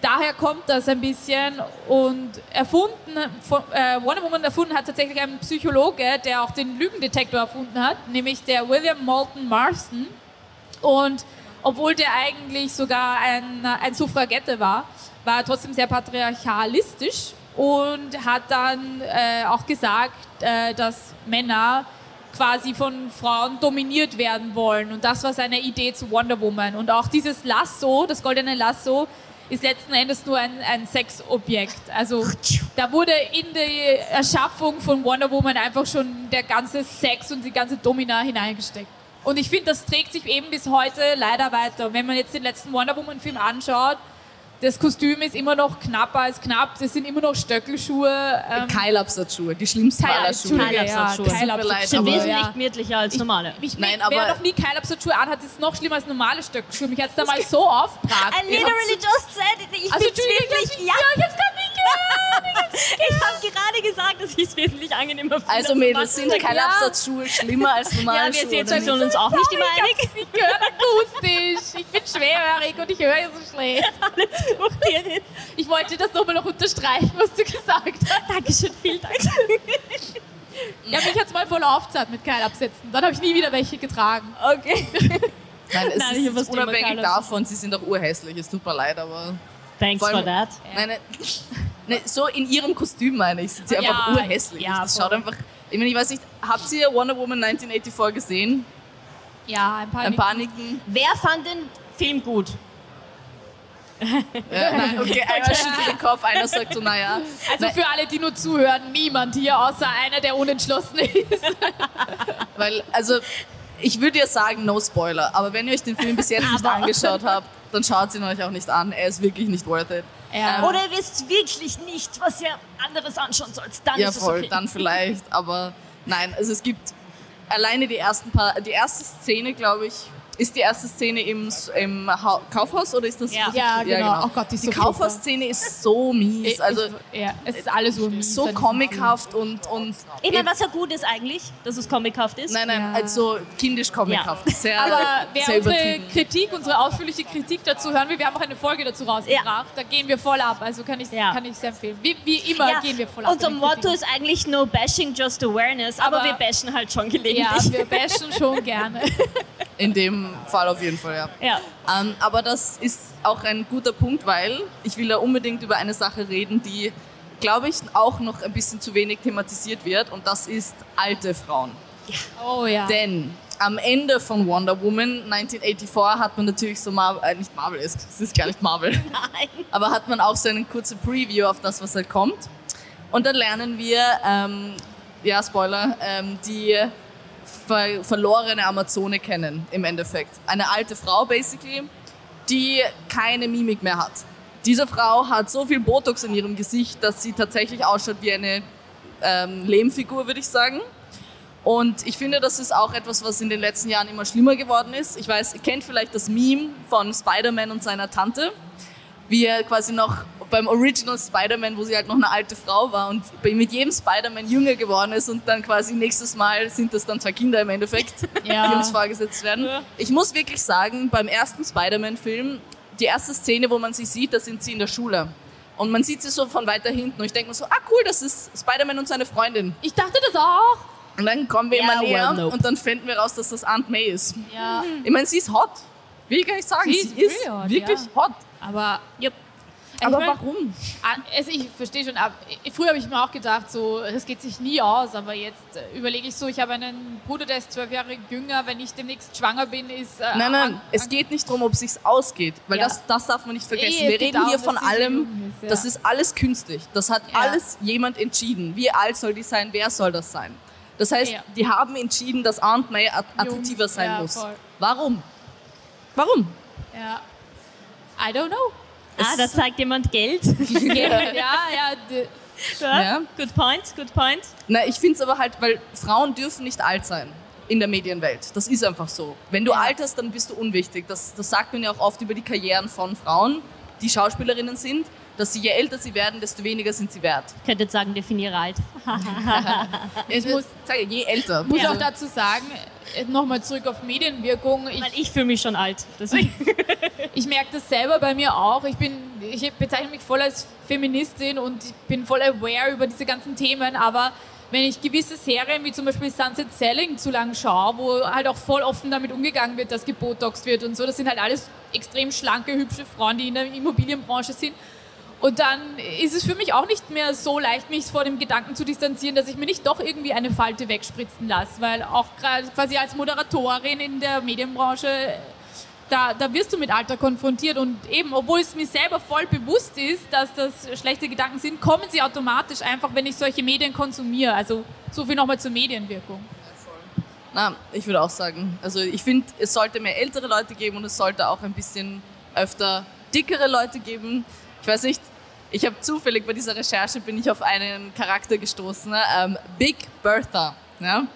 daher kommt das ein bisschen und erfunden, von, äh, Wonder Woman erfunden hat tatsächlich ein Psychologe, der auch den Lügendetektor erfunden hat, nämlich der William Moulton Marston. Und obwohl der eigentlich sogar ein, ein Suffragette war, war trotzdem sehr patriarchalistisch und hat dann äh, auch gesagt, äh, dass Männer quasi von Frauen dominiert werden wollen. Und das war seine Idee zu Wonder Woman. Und auch dieses Lasso, das goldene Lasso, ist letzten Endes nur ein, ein Sexobjekt. Also da wurde in die Erschaffung von Wonder Woman einfach schon der ganze Sex und die ganze Domina hineingesteckt. Und ich finde, das trägt sich eben bis heute leider weiter. Wenn man jetzt den letzten Wonder Woman-Film anschaut, das Kostüm ist immer noch knapper als knapp. Das sind immer noch Stöckelschuhe. Ähm, Keilabsatzschuhe, die schlimmsten aller Schuhe. Keilabsatzschuhe. Keilabsatzschuhe. Sind wesentlich ja. gemütlicher als normale. Ich, Nein, wer aber- noch nie Keilabsatzschuhe anhat, ist noch schlimmer als normale Stöckelschuhe. Mich hat es damals so aufgebracht. I literally just said it. Ich Also, Entschuldigung, wirklich, ja, ich hab's. Ich habe gerade gesagt, dass ich es wesentlich angenehmer finde. Also als Mädels, sind Keilabsatzschuhe schlimmer als normale Ja, wir Schuhe? sehen oder uns auch nicht immer einig. Ich höre akustisch. Ich bin schwerhörig und ich höre so schlecht. Ich wollte das nochmal noch unterstreichen, was du gesagt hast. Dankeschön, vielen Dank. Ja, mich hat es mal voll aufgezahlt mit Keilabsätzen. Dann habe ich nie wieder welche getragen. Okay. Nein, es Nein, ist unabhängig davon, sie sind auch urhässlich. Es tut mir leid, aber... Thanks Vor for allem- that. Nein, nein, nein, so in ihrem Kostüm meine ich, sind sie einfach Ja, urhässlich. ja, das schaut einfach... Ich meine, ich weiß nicht, habt ihr Wonder Woman 1984 gesehen? Ja, ein paar. Ein paar nicken. Wer fand den Film gut? Ja, nein, okay, einer schüttelt den Kopf, einer sagt so, naja. Also für alle, die nur zuhören, niemand hier, außer einer, der unentschlossen ist. weil, also, ich würde ja sagen, no Spoiler, aber wenn ihr euch den Film bis jetzt nicht angeschaut habt, dann schaut ihn euch auch nicht an. Er ist wirklich nicht worth it. Ja. Ähm, Oder ihr wisst wirklich nicht, was ihr anderes anschauen sollt. Dann Ja, ist es voll, okay. dann vielleicht, aber nein, also es gibt alleine die ersten paar, die erste Szene, glaube ich, ist die erste Szene im, im Ha- Kaufhaus oder ist das? Ja. was- Ja, genau. Oh Gott, die die so Kaufhausszene ist so mies, also ja, es ist alles so mies. so diesem comichaft und und Ich meine, was ja gut ist eigentlich, dass es comichaft ist. nein, nein, Ja. also kindisch comichaft, sehr, Aber wer sehr unsere. Kritik, unsere ausführliche Kritik dazu hören will, wir haben auch eine Folge dazu rausgebracht. Da gehen wir voll ab. Also kann ich Ja. kann ich sehr empfehlen. Wie, wie immer Ja, gehen wir voll ab. unser Motto ist eigentlich no bashing, just awareness, aber, Aber- wir bashen halt schon gelegentlich. Ja, wir bashen schon gerne. In dem Fall auf jeden Fall, ja. Ja. Ähm, aber das ist auch ein guter Punkt, weil ich will da unbedingt über eine Sache reden, die, glaube ich, auch noch ein bisschen zu wenig thematisiert wird und das ist alte Frauen. Oh ja. Denn am Ende von Wonder Woman 1984 hat man natürlich so Marvel, äh, nicht Marvel ist, es ist gar nicht Marvel, Nein. aber hat man auch so eine kurze Preview auf das, was halt kommt. Und dann lernen wir, ähm, ja Spoiler, ähm, die ver verlorene Amazone kennen im Endeffekt. Eine alte Frau basically, die keine Mimik mehr hat. Diese Frau hat so viel Botox in ihrem Gesicht, dass sie tatsächlich ausschaut wie eine ähm, Lehmfigur, würde ich sagen. Und ich finde, das ist auch etwas, was in den letzten Jahren immer schlimmer geworden ist. Ich weiß, ihr kennt vielleicht das Meme von Spider-Man und seiner Tante, wie er quasi noch beim Original Spider-Man, wo sie halt noch eine alte Frau war und mit jedem Spider-Man jünger geworden ist und dann quasi nächstes Mal sind das dann zwei Kinder im Endeffekt, Ja. die uns vorgesetzt werden. Ich muss wirklich sagen, beim ersten Spider-Man-Film, die erste Szene, wo man sie sieht, da sind sie in der Schule. Und man sieht sie so von weiter hinten und ich denke mir so, ah cool, das ist Spider-Man und seine Freundin. Ich dachte das auch. Und dann kommen wir Ja, immer näher well, nope. und dann finden wir raus, dass das Aunt May ist. Ja. Ich meine, sie ist hot. Will ich gar nicht sagen. Sie Sie, ist ist really hot, wirklich ja. hot. Aber Jupp. Ich Aber mein- warum? Ah, Also ich verstehe schon, aber früher habe ich mir auch gedacht, so, das geht sich nie aus, aber jetzt äh, überlege ich so, ich habe einen Bruder, der ist zwölf Jahre jünger, wenn ich demnächst schwanger bin, ist... Äh, Nein, nein, es geht nicht darum, ob es sich ausgeht, weil Ja. das, das darf man nicht vergessen. Eh, es wir reden hier darum, von sie so allem, jung ist, ja. das ist alles künstlich. Das hat Ja. alles jemand entschieden. Wie alt soll die sein? Wer soll das sein? Das heißt, die haben entschieden, dass Aunt May att- attraktiver sein ja, muss. voll. Warum? Warum? Ja. I don't know. Ah, da zeigt jemand Geld. ja, ja, d- ja. Ja. Good point, good point. Na, ich finde es aber halt, weil Frauen dürfen nicht alt sein in der Medienwelt. Das ist einfach so. Wenn du Ja. alterst, dann bist du unwichtig. Das, das sagt man ja auch oft über die Karrieren von Frauen, die Schauspielerinnen sind, dass sie je älter sie werden, desto weniger sind sie wert. Ich könnte jetzt sagen, definiere alt. Ich muss sagen, je älter. muss Also, auch dazu sagen, nochmal zurück auf Medienwirkung. Ich, Weil ich fühle mich schon alt. Ich merke das selber bei mir auch. Ich, bin, ich bezeichne mich voll als Feministin und ich bin voll aware über diese ganzen Themen, aber wenn ich gewisse Serien wie zum Beispiel Sunset Selling zu lang schaue, wo halt auch voll offen damit umgegangen wird, dass gebotoxt wird und so, das sind halt alles extrem schlanke, hübsche Frauen, die in der Immobilienbranche sind. Und dann ist es für mich auch nicht mehr so leicht, mich vor dem Gedanken zu distanzieren, dass ich mir nicht doch irgendwie eine Falte wegspritzen lasse, weil auch quasi als Moderatorin in der Medienbranche da, da wirst du mit Alter konfrontiert und eben, obwohl es mir selber voll bewusst ist, dass das schlechte Gedanken sind, kommen sie automatisch einfach, wenn ich solche Medien konsumiere. Also so viel nochmal zur Medienwirkung. Na, ich würde auch sagen, also ich finde, es sollte mehr ältere Leute geben und es sollte auch ein bisschen öfter dickere Leute geben. Ich weiß nicht, ich habe zufällig bei dieser Recherche bin ich auf einen Charakter gestoßen, ne? ähm, Big Bertha. Ja?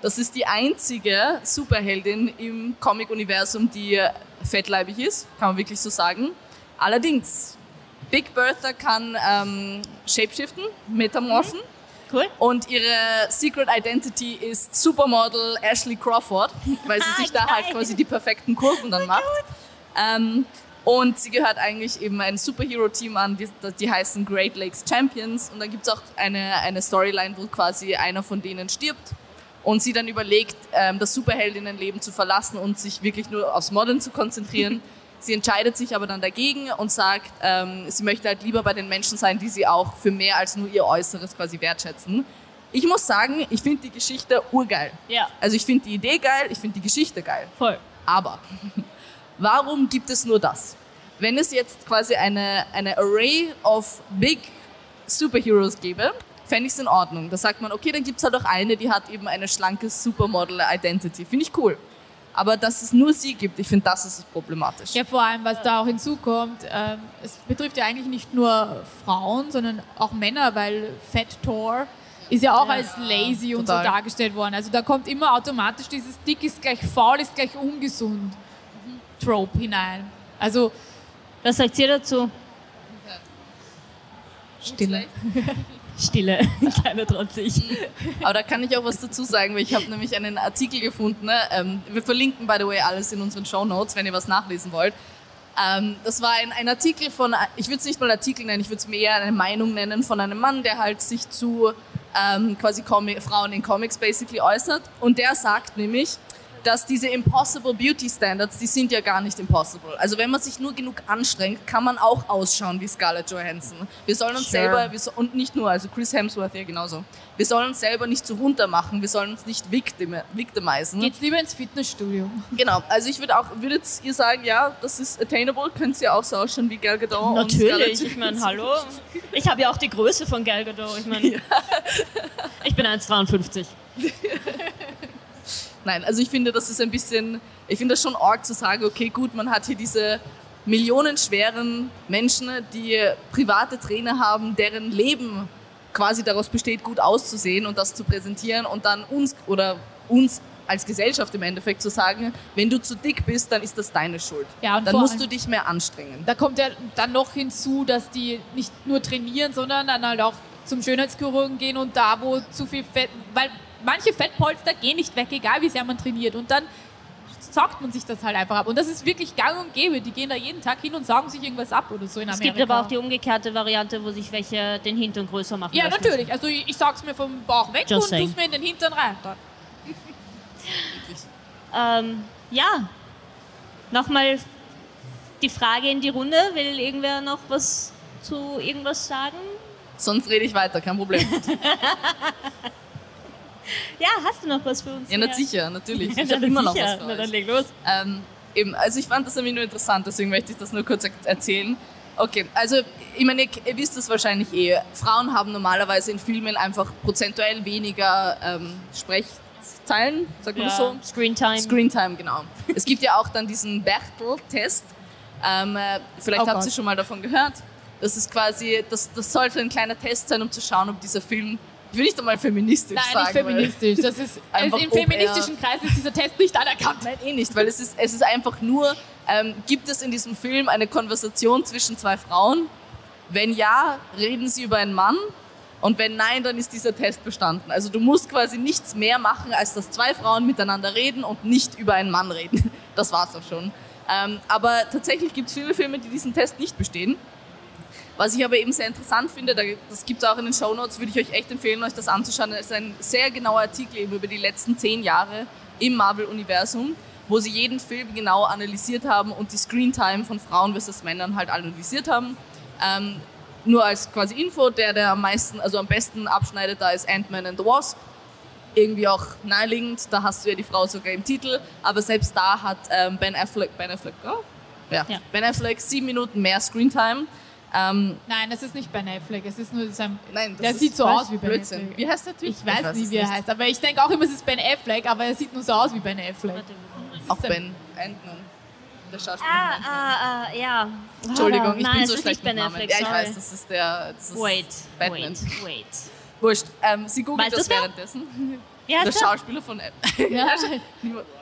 Das ist die einzige Superheldin im Comic-Universum, die fettleibig ist, kann man wirklich so sagen. Allerdings, Big Bertha kann ähm, shapeshiften, metamorphen. Mhm. Cool. Und ihre Secret Identity ist Supermodel Ashley Crawford, weil sie sich da halt quasi die perfekten Kurven dann macht. Ähm, und sie gehört eigentlich eben ein Superhero-Team an, die, die, heißen Great Lakes Champions. Und dann gibt es auch eine, eine Storyline, wo quasi einer von denen stirbt und sie dann überlegt, ähm, das Superheldinnenleben zu verlassen und sich wirklich nur aufs Modeln zu konzentrieren. sie entscheidet sich aber dann dagegen und sagt, ähm, sie möchte halt lieber bei den Menschen sein, die sie auch für mehr als nur ihr Äußeres quasi wertschätzen. Ich muss sagen, ich finde die Geschichte urgeil. Ja. Also ich finde die Idee geil, ich finde die Geschichte geil. Voll. Aber warum gibt es nur das? Wenn es jetzt quasi eine, eine Array of Big Superheroes gäbe, fände ich es in Ordnung. Da sagt man, okay, dann gibt es halt auch eine, die hat eben eine schlanke Supermodel-Identity. Finde ich cool. Aber dass es nur sie gibt, ich finde, das ist problematisch. Ja, vor allem, was da auch hinzukommt, äh, es betrifft ja eigentlich nicht nur Frauen, sondern auch Männer, weil Fat Thor ist ja auch ja, als lazy und total. so dargestellt worden. Also da kommt immer automatisch dieses dick ist gleich faul, ist gleich ungesund Trope hinein. Also, was sagt ihr dazu? Stille. Stille, kleiner trotzig. Aber da kann ich auch was dazu sagen, weil ich habe nämlich einen Artikel gefunden. Ne? Ähm, wir verlinken, by the way, alles in unseren Show Notes, wenn ihr was nachlesen wollt. Ähm, das war ein, ein Artikel von, ich würde es nicht mal Artikel nennen, ich würde es mir eher eine Meinung nennen von einem Mann, der halt sich zu ähm, quasi Comic, Frauen in Comics basically äußert. Und der sagt nämlich, dass diese Impossible Beauty Standards, die sind ja gar nicht impossible. Also wenn man sich nur genug anstrengt, kann man auch ausschauen wie Scarlett Johansson. Wir sollen uns sure. selber, so, und nicht nur, also Chris Hemsworth ja genauso, wir sollen uns selber nicht zu runter machen, wir sollen uns nicht victim, victimisen. Geht's lieber ins Fitnessstudio. Genau, also ich würde auch, würdet ihr sagen, ja, das ist attainable, könnt ihr auch so ausschauen wie Gal Gadot Natürlich, ich meine, hallo. Ich habe ja auch die Größe von Gal Gadot, ich meine, ja. ich bin 1,53. Nein, also ich finde, das ist ein bisschen, ich finde das schon arg zu sagen, okay, gut, man hat hier diese millionenschweren Menschen, die private Trainer haben, deren Leben quasi daraus besteht, gut auszusehen und das zu präsentieren und dann uns oder uns als Gesellschaft im Endeffekt zu sagen, wenn du zu dick bist, dann ist das deine Schuld. Ja, dann musst du dich mehr anstrengen. Da kommt ja dann noch hinzu, dass die nicht nur trainieren, sondern dann halt auch zum Schönheitschirurgen gehen und da, wo zu viel Fett, weil manche Fettpolster gehen nicht weg, egal wie sehr man trainiert. Und dann saugt man sich das halt einfach ab. Und das ist wirklich gang und gäbe. Die gehen da jeden Tag hin und saugen sich irgendwas ab oder so in Amerika. Es gibt aber auch die umgekehrte Variante, wo sich welche den Hintern größer machen. Ja, natürlich. Also ich, ich saug's mir vom Bauch weg Just und tue es mir in den Hintern rein. ähm, ja, nochmal die Frage in die Runde. Will irgendwer noch was zu irgendwas sagen? Sonst rede ich weiter, kein Problem. Ja, hast du noch was für uns? Ja, na sicher, natürlich. Ich habe immer noch was für Na, dann leg los. Ähm, eben, also ich fand das irgendwie nur interessant, deswegen möchte ich das nur kurz erzählen. Okay, also ich meine, ihr, ihr wisst es wahrscheinlich eh. Frauen haben normalerweise in Filmen einfach prozentuell weniger ähm, Sprechzeilen, sagt man ja. so? Screentime. Screentime, genau. es gibt ja auch dann diesen Bechtel-Test. Ähm, äh, vielleicht oh habt ihr schon mal davon gehört. Das ist quasi, das, das sollte ein kleiner Test sein, um zu schauen, ob dieser Film ich will nicht einmal feministisch Nein, sagen. Nein, nicht feministisch. Das ist, einfach Im feministischen Kreis ist dieser Test nicht anerkannt. Nein, eh nicht, weil es ist, es ist einfach nur, ähm, gibt es in diesem Film eine Konversation zwischen zwei Frauen? Wenn ja, reden sie über einen Mann. Und wenn nein, dann ist dieser Test bestanden. Also du musst quasi nichts mehr machen, als dass zwei Frauen miteinander reden und nicht über einen Mann reden. Das war's auch schon. Ähm, aber tatsächlich gibt es viele Filme, die diesen Test nicht bestehen. Was ich aber eben sehr interessant finde, das gibt es auch in den Show Notes, würde ich euch echt empfehlen, euch das anzuschauen. Es ist ein sehr genauer Artikel eben über die letzten zehn Jahre im Marvel-Universum, wo sie jeden Film genau analysiert haben und die Screentime von Frauen versus Männern halt analysiert haben. Ähm, nur als quasi Info, der, der am meisten, also am besten abschneidet, da ist Ant-Man and the Wasp. Irgendwie auch naheliegend, da hast du ja die Frau sogar im Titel, aber selbst da hat ähm, Ben Affleck, Ben Affleck, oh? ja. ja. Ben Affleck sieben Minuten mehr Screentime. Ähm, Nein, das ist nicht Ben Affleck, es ist nur sein. Nein, der sieht so aus wie Ben Blödsinn. Affleck. Wie heißt der Typ? Ich weiß, ich weiß nicht, wie er heißt, aber ich denke auch immer, es ist Ben Affleck, aber er sieht nur so aus wie Ben Affleck. Auch Ben Ant-Man. Der Schauspieler. Ah, ah, ah, ja. Entschuldigung, ich Nein, bin so ist schlecht nicht mit Ben Namen. Affleck, Ja, ich sorry. weiß, das ist der. Das ist Wait, Batman. wait, wait. Wurscht. Ähm, sie googelt Weißt das wer? währenddessen. Ja, der? Schauspieler von Ant Ja.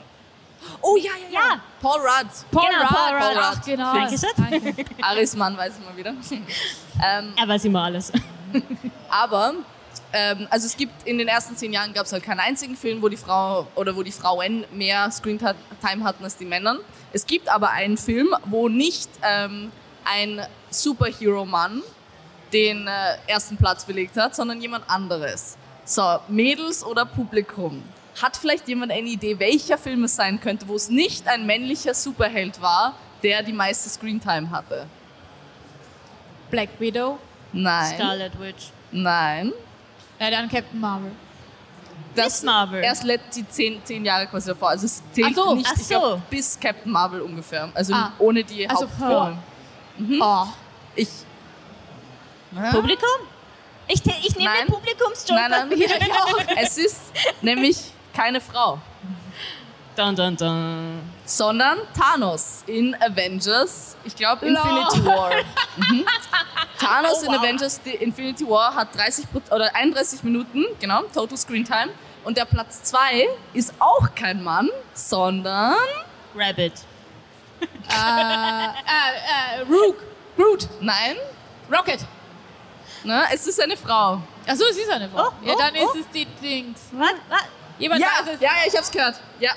Oh ja, ja, ja. Ja. Paul Rudd. Paul Genau, Rudd. Paul Rudd. Ach, genau. Danke, Schatz. Danke. Aris Mann weiß immer wieder. ähm, Er weiß immer alles. aber ähm, also es gibt in den ersten zehn Jahren gab es halt keinen einzigen Film, wo die Frau oder wo die Frauen mehr Screentime hatten als die Männer. Es gibt aber einen Film, wo nicht ähm, ein Superhero-Mann den äh, ersten Platz belegt hat, sondern jemand anderes. So, Mädels oder Publikum. Hat vielleicht jemand eine Idee, welcher Film es sein könnte, wo es nicht ein männlicher Superheld war, der die meiste Screentime hatte? Black Widow. Nein. Scarlet Witch. Nein. Ja, dann Captain Marvel. Das Miss Marvel. Erst die zehn, zehn Jahre quasi davor. Also es zählt so, nicht, ich glaub, so. bis Captain Marvel ungefähr. Also Ah. ohne die Also Hauptfilme. Oh. Ich. Publikum? Ich, ich nehme den Publikumsjoker. Nein, nein. es ist nämlich keine Frau, Dun, dun, dun. sondern Thanos in Avengers, ich glaube. Infinity War. Mhm. Thanos Oh, in wow. Avengers die Infinity War hat 30 Prozent- oder 31 Minuten, genau, Total Screen Time. Und der Platz 2 ist auch kein Mann, sondern Rabbit. Äh, äh, äh, Rook. Groot. nein, Rocket. ne, es ist eine Frau. Achso, sie ist eine Frau. Oh, ja, oh, dann oh. ist es die Dings. Was? Was? Jemand Ja, weiß es. ja, ja, ich hab's gehört. Ja.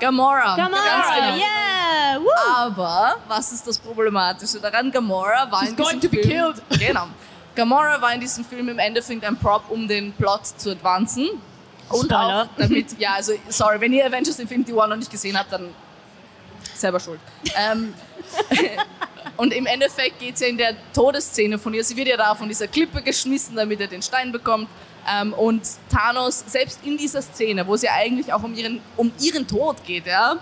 Gamora. Gamora. genau. Yeah. Woo. Aber was ist das Problematische daran? Gamora war She's in going diesem to be Film. killed. Genau. Gamora war in diesem Film im Endeffekt ein Prop, um den Plot zu advancen. Und Spoiler. auch damit, ja, also, sorry, wenn ihr Avengers Infinity War noch nicht gesehen habt, dann selber schuld. Ähm, und im Endeffekt geht es ja in der Todesszene von ihr. Sie wird ja da von dieser Klippe geschmissen, damit er den Stein bekommt. Ähm, und Thanos, selbst in dieser Szene, wo es ja eigentlich auch um ihren, um ihren Tod geht, ja,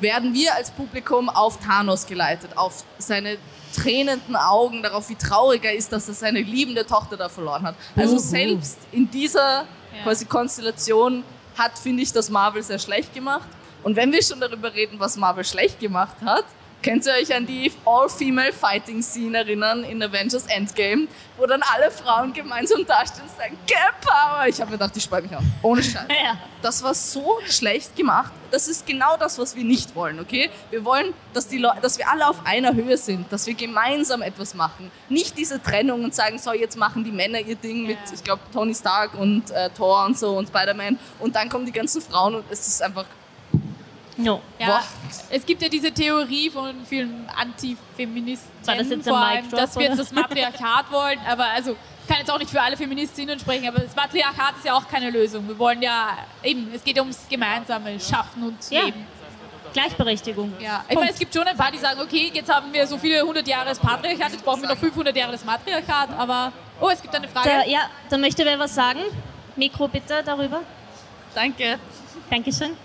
werden wir als Publikum auf Thanos geleitet, auf seine tränenden Augen, darauf, wie traurig er ist, dass er seine liebende Tochter da verloren hat. Also selbst in dieser quasi Konstellation hat, finde ich, das Marvel sehr schlecht gemacht. Und wenn wir schon darüber reden, was Marvel schlecht gemacht hat, könnt ihr euch an die All-Female-Fighting-Scene erinnern in Avengers Endgame, wo dann alle Frauen gemeinsam dastehen und sagen, Girl Power! Ich habe mir gedacht, ich speue mich auf. Ohne Scheiß. Ja. Das war so schlecht gemacht. Das ist genau das, was wir nicht wollen, okay? Wir wollen, dass, die Leu dass wir alle auf einer Höhe sind, dass wir gemeinsam etwas machen. Nicht diese Trennung und sagen, so, jetzt machen die Männer ihr Ding mit, ich glaube, Tony Stark und äh, Thor und so und Spider-Man und dann kommen die ganzen Frauen und es ist einfach, No. Ja, es gibt ja diese Theorie von vielen Antifeministen, das vor allem, Drop, dass wir jetzt das Matriarchat wollen. Aber also, ich kann jetzt auch nicht für alle Feministinnen sprechen, aber das Matriarchat ist ja auch keine Lösung. Wir wollen ja eben, es geht ums gemeinsame Schaffen und Ja. Leben. Gleichberechtigung. Ja. Ich meine, es gibt schon ein paar, die sagen, okay, jetzt haben wir so viele 100 Jahre das Patriarchat, jetzt brauchen wir noch 500 Jahre das Matriarchat. Aber, oh, es gibt eine Frage. Da, ja, da möchte wer was sagen. Mikro bitte darüber. danke. Dankeschön.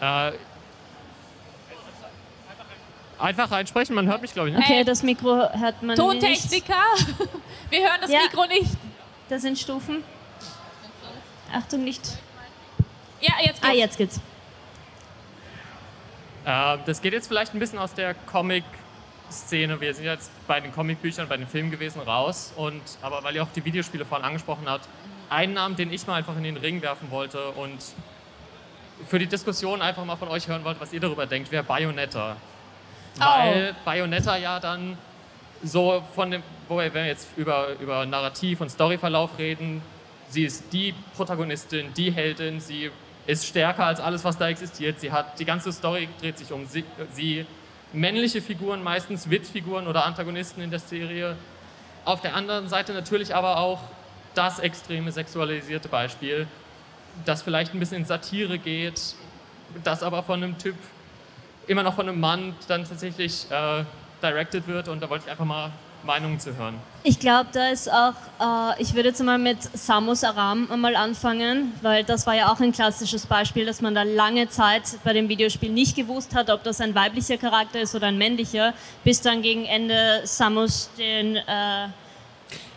Äh, einfach reinsprechen, man hört mich, glaube ich. Ne? Okay, das Mikro hört man nicht. Tontechniker, wir hören das Ja. Mikro nicht. Das sind Stufen. Achtung, nicht. Ja, jetzt Ah, geht's. jetzt geht's. Äh, das geht jetzt vielleicht ein bisschen aus der Comic-Szene. Wir sind jetzt bei den Comicbüchern, bei den Filmen gewesen, raus. Und, aber weil ihr auch die Videospiele vorhin angesprochen habt, einen Namen, den ich mal einfach in den Ring werfen wollte und für die Diskussion einfach mal von euch hören wollte, was ihr darüber denkt, wäre Bayonetta. Weil Bayonetta ja dann so von dem, wo wir jetzt über, über Narrativ und Storyverlauf reden, sie ist die Protagonistin, die Heldin, sie ist stärker als alles, was da existiert. Sie hat, die ganze Story dreht sich um sie, sie männliche Figuren, meistens Witzfiguren oder Antagonisten in der Serie. Auf der anderen Seite natürlich aber auch das extreme sexualisierte Beispiel, das vielleicht ein bisschen in Satire geht, das aber von einem Typ, immer noch von einem Mann dann tatsächlich äh, directed wird. Und da wollte ich einfach mal Meinungen zu hören. Ich glaube, da ist auch, äh, ich würde jetzt mal mit Samus Aram einmal anfangen, weil das war ja auch ein klassisches Beispiel, dass man da lange Zeit bei dem Videospiel nicht gewusst hat, ob das ein weiblicher Charakter ist oder ein männlicher, bis dann gegen Ende Samus den, äh,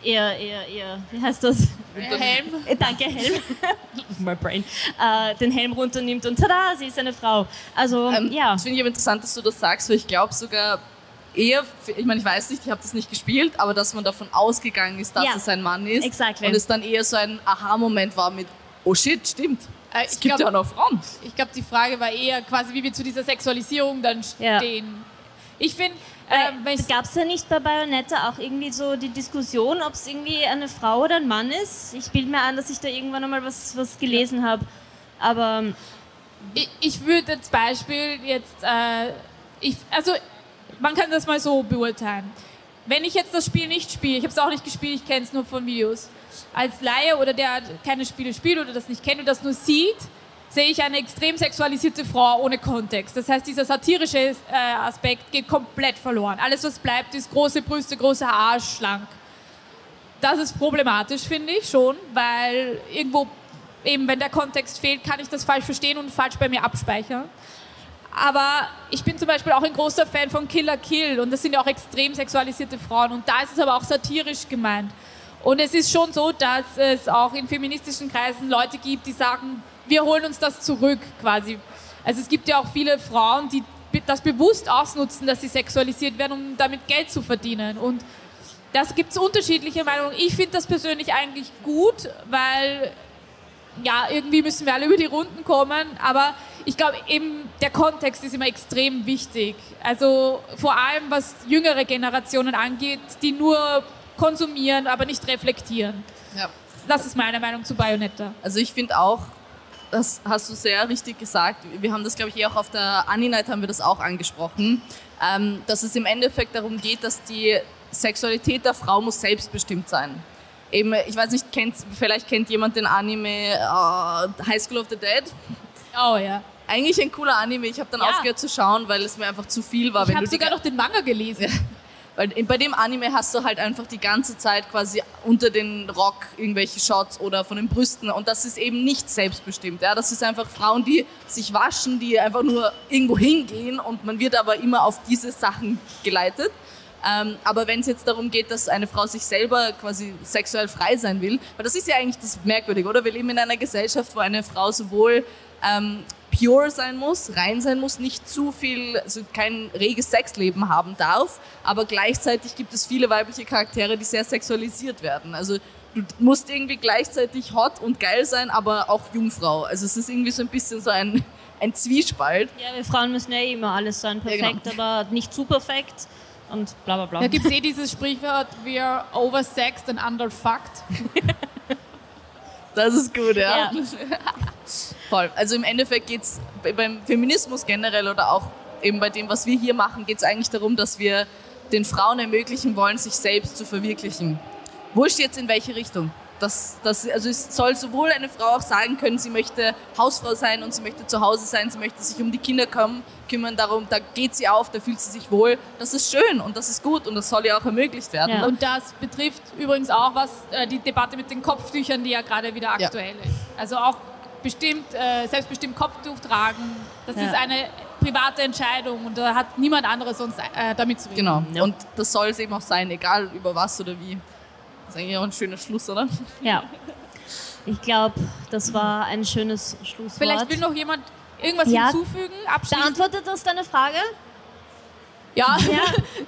ihr, ihr, ihr, wie heißt das? Helm. Äh, Danke, Helm. My brain. Äh, den Helm runternimmt und tada, sie ist eine Frau. Also, Ähm, ja. Das finde ich aber interessant, dass du das sagst, weil ich glaube sogar eher, ich meine, ich weiß nicht, ich habe das nicht gespielt, aber dass man davon ausgegangen ist, dass Ja, es ein Mann ist. exactly. Und es dann eher so ein Aha-Moment war mit, oh shit, stimmt. Äh, Es ich gibt glaub- ja auch noch Frauen. Ich glaube, die Frage war eher quasi, wie wir zu dieser Sexualisierung dann Ja. stehen. Ich finde, ähm, ich Gab es da nicht bei Bayonetta auch irgendwie so die Diskussion, ob es irgendwie eine Frau oder ein Mann ist? Ich bilde mir ein, dass ich da irgendwann einmal was, was gelesen habe. Aber Ich, ich würde als Beispiel jetzt, äh, ich, also man kann das mal so beurteilen. Wenn ich jetzt das Spiel nicht spiele, ich habe es auch nicht gespielt, ich kenne es nur von Videos, als Laie oder der keine Spiele spielt oder das nicht kennt und das nur sieht, sehe ich eine extrem sexualisierte Frau ohne Kontext. Das heißt, dieser satirische äh, Aspekt geht komplett verloren. Alles, was bleibt, ist große Brüste, großer Arsch, schlank. Das ist problematisch, finde ich schon, weil irgendwo eben, wenn der Kontext fehlt, kann ich das falsch verstehen und falsch bei mir abspeichern. Aber ich bin zum Beispiel auch ein großer Fan von Killer Kill und das sind ja auch extrem sexualisierte Frauen und da ist es aber auch satirisch gemeint. Und es ist schon so, dass es auch in feministischen Kreisen Leute gibt, die sagen, wir holen uns das zurück quasi. Also es gibt ja auch viele Frauen, die das bewusst ausnutzen, dass sie sexualisiert werden, um damit Geld zu verdienen. Und das gibt es unterschiedliche Meinungen. Ich finde das persönlich eigentlich gut, weil ja, irgendwie müssen wir alle über die Runden kommen, aber ich glaube eben, der Kontext ist immer extrem wichtig. Also vor allem was jüngere Generationen angeht, die nur konsumieren, aber nicht reflektieren. Ja. Das ist meine Meinung zu Bayonetta. Also ich finde auch, das hast du sehr richtig gesagt. Wir haben das, glaube ich, eh auch auf der Anni-Night haben wir das auch angesprochen, ähm, dass es im Endeffekt darum geht, dass die Sexualität der Frau muss selbstbestimmt sein. Eben, ich weiß nicht, kennt, vielleicht kennt jemand den Anime äh, High School of the Dead. Oh ja. Eigentlich ein cooler Anime. Ich habe dann Ja. aufgehört zu schauen, weil es mir einfach zu viel war. Ich habe sogar ga- noch den Manga gelesen. weil bei dem Anime hast du halt einfach die ganze Zeit quasi unter den Rock irgendwelche Shots oder von den Brüsten und das ist eben nicht selbstbestimmt. Ja? Das ist einfach Frauen, die sich waschen, die einfach nur irgendwo hingehen und man wird aber immer auf diese Sachen geleitet. Ähm, aber wenn es jetzt darum geht, dass eine Frau sich selber quasi sexuell frei sein will, weil das ist ja eigentlich das Merkwürdige, oder? Wir leben in einer Gesellschaft, wo eine Frau sowohl ähm, pure sein muss, rein sein muss, nicht zu viel, also kein reges Sexleben haben darf, aber gleichzeitig gibt es viele weibliche Charaktere, die sehr sexualisiert werden. Also du musst irgendwie gleichzeitig hot und geil sein, aber auch Jungfrau. Also es ist irgendwie so ein bisschen so ein, ein Zwiespalt. ja, wir Frauen müssen ja immer alles sein, Ja, perfekt, aber nicht zu perfekt und bla bla bla. Da gibt es eh dieses Sprichwort, we are oversexed and underfucked. Das ist gut, ja. Ja. Voll. Also im Endeffekt geht es beim Feminismus generell oder auch eben bei dem, was wir hier machen, geht es eigentlich darum, dass wir den Frauen ermöglichen wollen, sich selbst zu verwirklichen. Wurscht jetzt in welche Richtung. Das, das, also es soll sowohl eine Frau auch sagen können, sie möchte Hausfrau sein und sie möchte zu Hause sein, sie möchte sich um die Kinder kommen, kümmern, darum, da geht sie auf, da fühlt sie sich wohl. Das ist schön und das ist gut und das soll ja auch ermöglicht werden. Ja. Und das betrifft übrigens auch was äh, die Debatte mit den Kopftüchern, die ja gerade wieder Ja. aktuell ist. Also auch bestimmt, äh, selbstbestimmt Kopftuch tragen, das Ja. ist eine private Entscheidung und da hat niemand anderes sonst äh, damit zu tun. Genau. Ja. Und das soll es eben auch sein, egal über was oder wie. Das ist eigentlich auch ein schöner Schluss, oder? Ja. Ich glaube, das war ein schönes Schlusswort. Vielleicht will noch jemand irgendwas Ja. hinzufügen, abschließen. Beantwortet das deine Frage? Ja, Ja,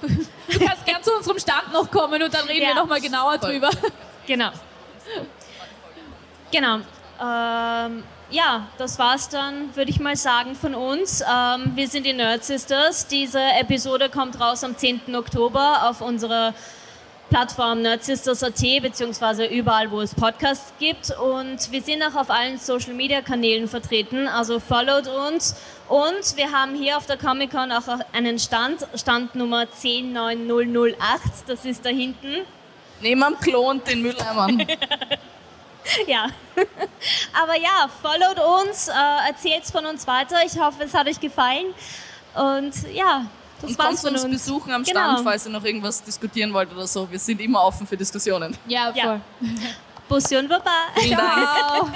du kannst gern zu unserem Stand noch kommen und dann reden Ja. wir noch mal genauer Voll. drüber. genau. Genau. Ähm, ja, das war's dann, würde ich mal sagen, von uns. Ähm, wir sind die Nerd Sisters. Diese Episode kommt raus am 10. Oktober auf unserer Plattform nerdsisters.at beziehungsweise überall, wo es Podcasts gibt. Und wir sind auch auf allen Social Media Kanälen vertreten, also followt uns. Und wir haben hier auf der Comic Con auch einen Stand, Stand Nummer 10008, das ist da hinten. Neben am Klo und den Mülleimern. ja. Aber ja, followt uns, äh, erzählt von uns weiter. Ich hoffe, es hat euch gefallen. Und ja, das und war's kommt von uns uns. besuchen am Genau. Stand, falls ihr noch irgendwas diskutieren wollt oder so. Wir sind immer offen für Diskussionen. Ja, voll. Ja. Bussi und Baba. Ciao.